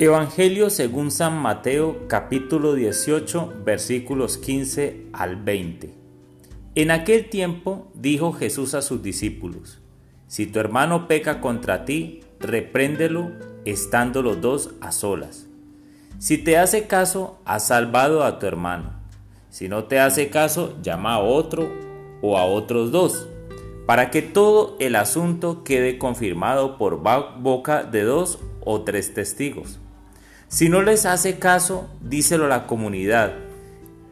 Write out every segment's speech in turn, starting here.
Evangelio según San Mateo capítulo 18 versículos 15 al 20. En aquel tiempo dijo Jesús a sus discípulos, Si tu hermano peca contra ti, repréndelo estando los dos a solas. Si te hace caso, has salvado a tu hermano. Si no te hace caso, llama a otro o a otros dos, para que todo el asunto quede confirmado por boca de dos o tres testigos. Si no les hace caso, díselo a la comunidad.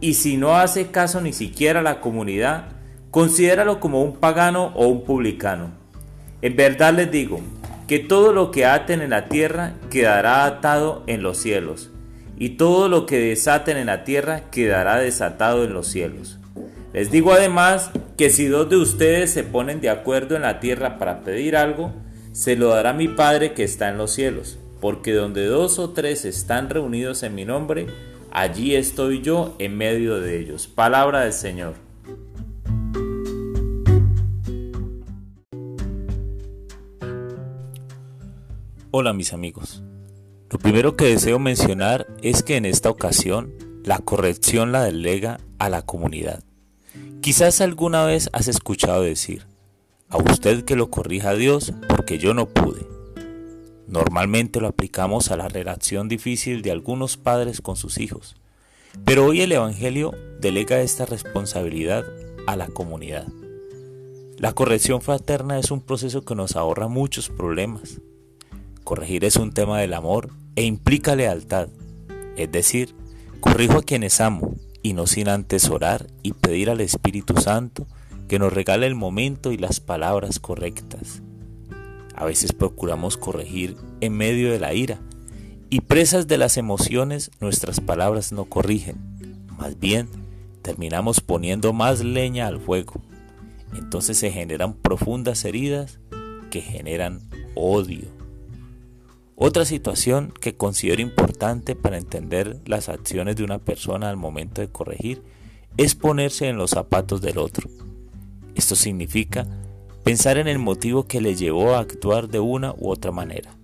Y si no hace caso ni siquiera a la comunidad, considéralo como un pagano o un publicano. En verdad les digo que todo lo que aten en la tierra quedará atado en los cielos, y todo lo que desaten en la tierra quedará desatado en los cielos. Les digo además que si dos de ustedes se ponen de acuerdo en la tierra para pedir algo, se lo dará mi Padre que está en los cielos porque donde dos o tres están reunidos en mi nombre, allí estoy yo en medio de ellos. Palabra del Señor. Hola mis amigos. Lo primero que deseo mencionar es que en esta ocasión la corrección la delega a la comunidad. Quizás alguna vez has escuchado decir, a usted que lo corrija Dios porque yo no pude. Normalmente lo aplicamos a la relación difícil de algunos padres con sus hijos, pero hoy el Evangelio delega esta responsabilidad a la comunidad. La corrección fraterna es un proceso que nos ahorra muchos problemas. Corregir es un tema del amor e implica lealtad, es decir, corrijo a quienes amo y no sin antes orar y pedir al Espíritu Santo que nos regale el momento y las palabras correctas. A veces procuramos corregir en medio de la ira y presas de las emociones nuestras palabras no corrigen. Más bien, terminamos poniendo más leña al fuego. Entonces se generan profundas heridas que generan odio. Otra situación que considero importante para entender las acciones de una persona al momento de corregir es ponerse en los zapatos del otro. Esto significa Pensar en el motivo que le llevó a actuar de una u otra manera.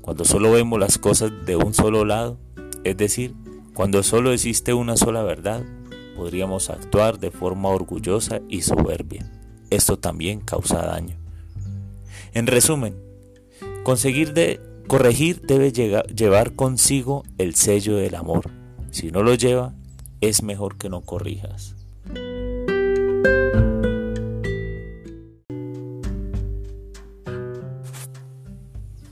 Cuando solo vemos las cosas de un solo lado, es decir, cuando solo existe una sola verdad, podríamos actuar de forma orgullosa y soberbia. Esto también causa daño. En resumen, conseguir corregir debe llevar consigo el sello del amor. Si no lo lleva, es mejor que no corrijas.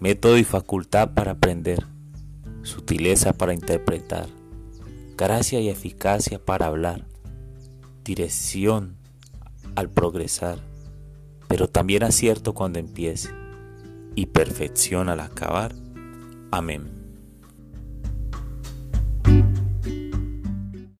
método y facultad para aprender, sutileza para interpretar, gracia y eficacia para hablar, dirección al progresar, pero también acierto cuando empiece y perfección al acabar. Amén.